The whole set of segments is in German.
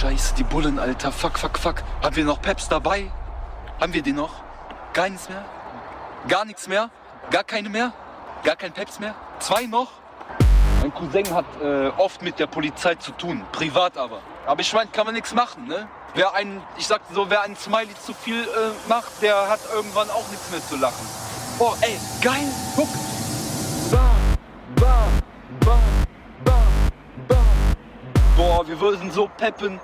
Scheiße, die Bullen, Alter. Fuck, fuck, fuck. Haben wir noch Peps dabei? Haben wir den noch? Gar nichts mehr? Gar nichts mehr? Gar keine mehr? Gar kein Peps mehr? Zwei noch? Mein Cousin hat äh, oft mit der Polizei zu tun, privat aber. Aber ich meine, kann man nichts machen, ne? Wer einen, ich sag so, wer einen Smiley zu viel äh, macht, der hat irgendwann auch nichts mehr zu lachen. Oh, ey, geil, guck. Wir würden so peppen.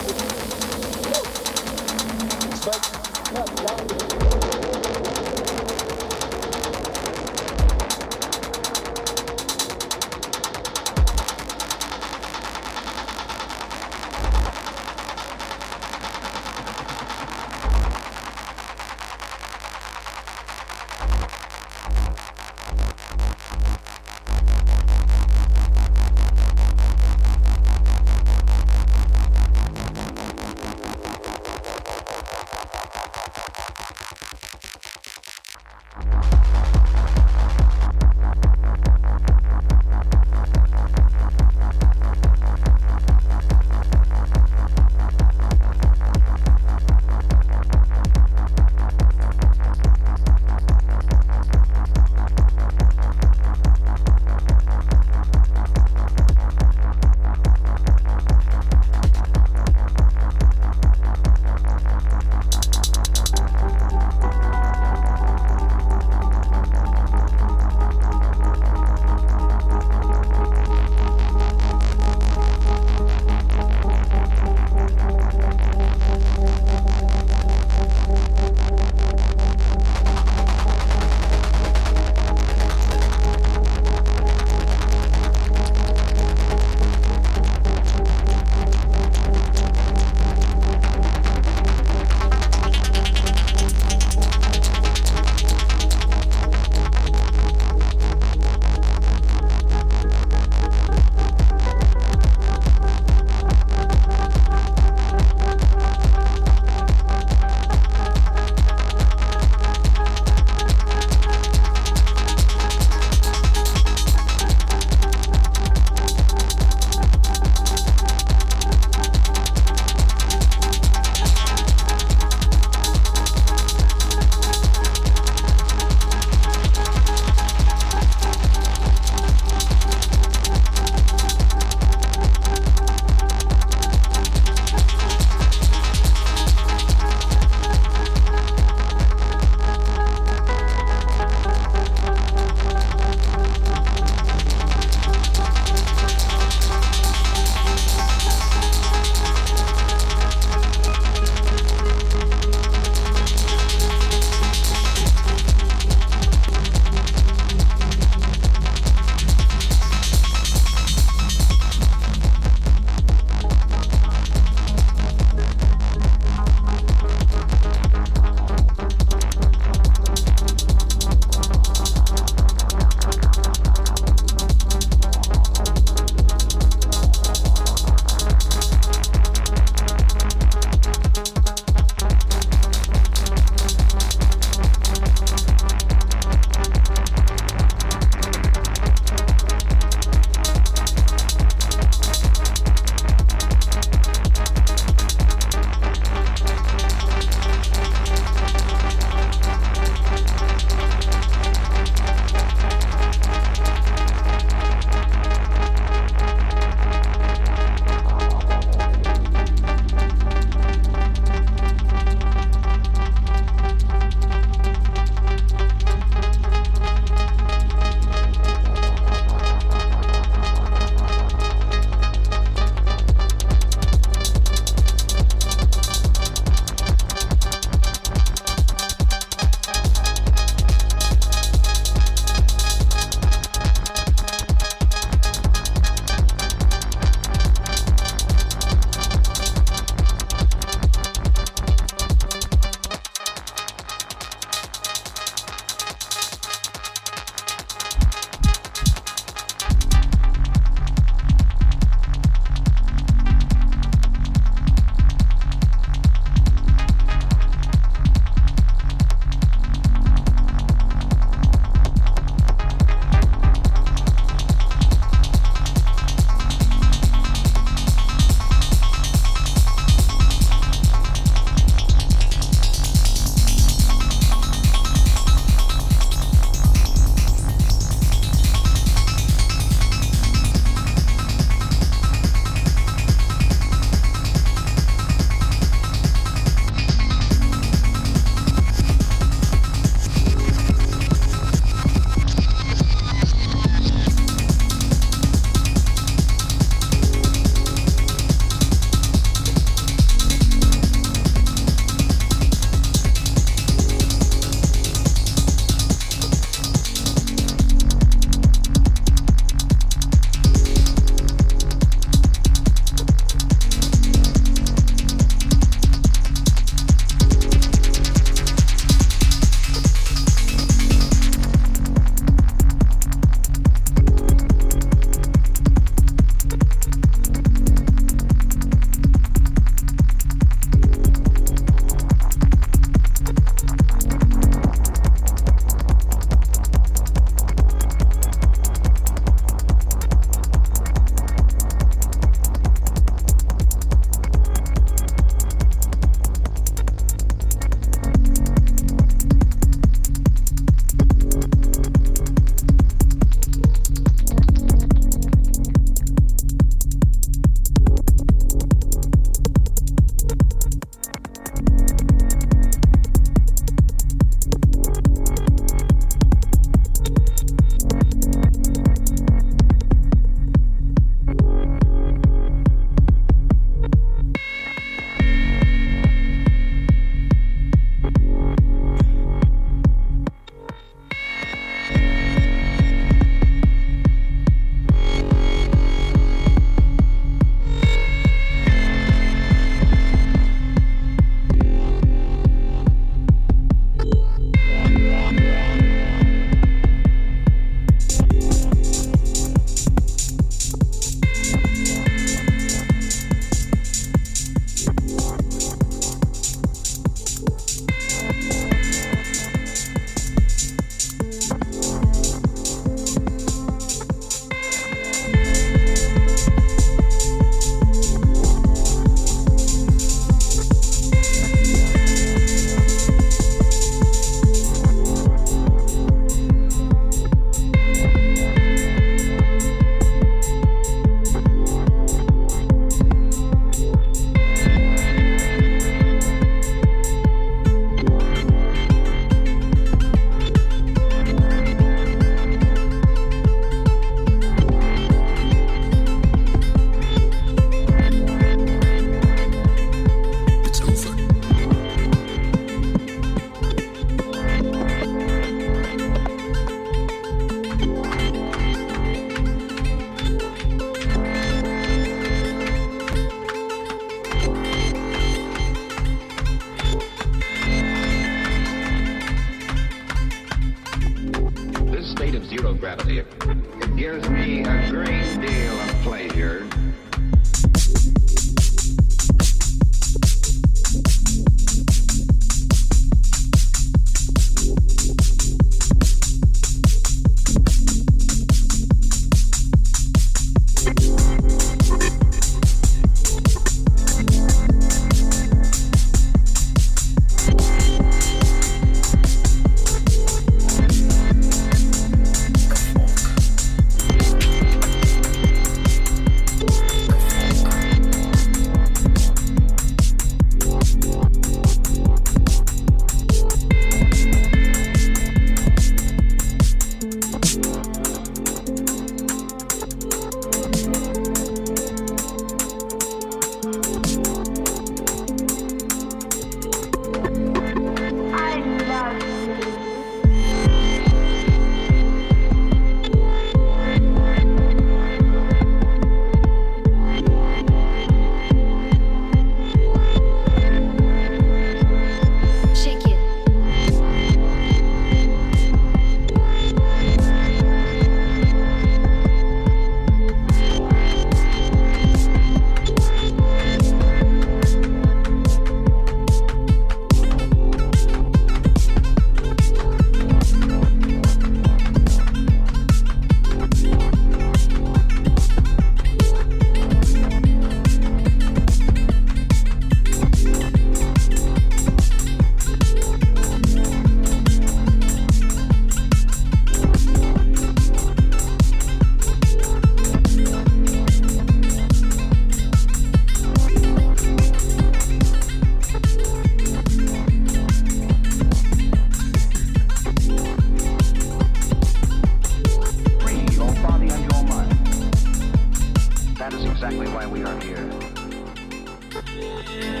Bye.